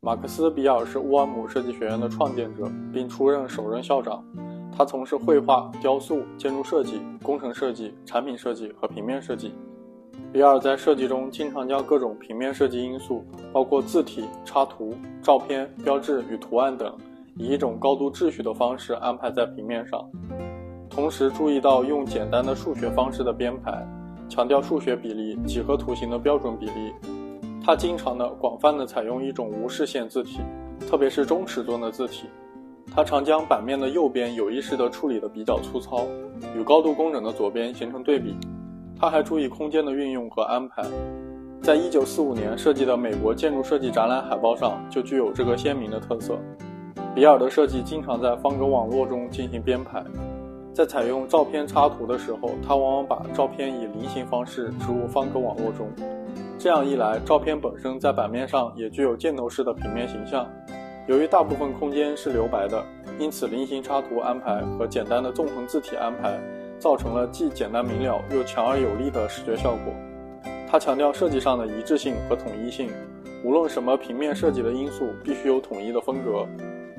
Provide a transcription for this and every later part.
马克思·比尔是乌尔姆设计学院的创建者，并出任首任校长。他从事绘画、雕塑、建筑设计、工程设计、产品设计和平面设计。比尔在设计中经常将各种平面设计因素，包括字体、插图、照片、标志与图案等，以一种高度秩序的方式安排在平面上。同时注意到用简单的数学方式的编排，强调数学比例、几何图形的标准比例。他经常的广泛的采用一种无视线字体，特别是中尺寸的字体。他常将版面的右边有意识地处理得比较粗糙，与高度工整的左边形成对比。他还注意空间的运用和安排，在一九四五年设计的美国建筑设计展览海报上就具有这个鲜明的特色。比尔的设计经常在方格网络中进行编排，在采用照片插图的时候，他往往把照片以菱形方式植入方格网络中，这样一来，照片本身在版面上也具有箭头式的平面形象。由于大部分空间是留白的，因此菱形插图安排和简单的纵横字体安排，造成了既简单明了又强而有力的视觉效果。它强调设计上的一致性和统一性，无论什么平面设计的因素，必须有统一的风格。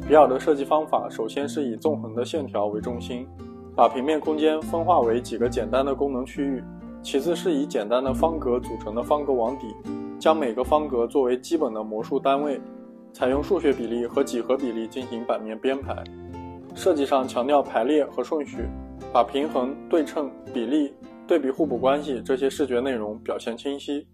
比尔的设计方法首先是以纵横的线条为中心，把平面空间分化为几个简单的功能区域；其次是以简单的方格组成的方格网底，将每个方格作为基本的模数单位。采用数学比例和几何比例进行版面编排，设计上强调排列和顺序，把平衡、对称、比例、对比互补关系这些视觉内容表现清晰。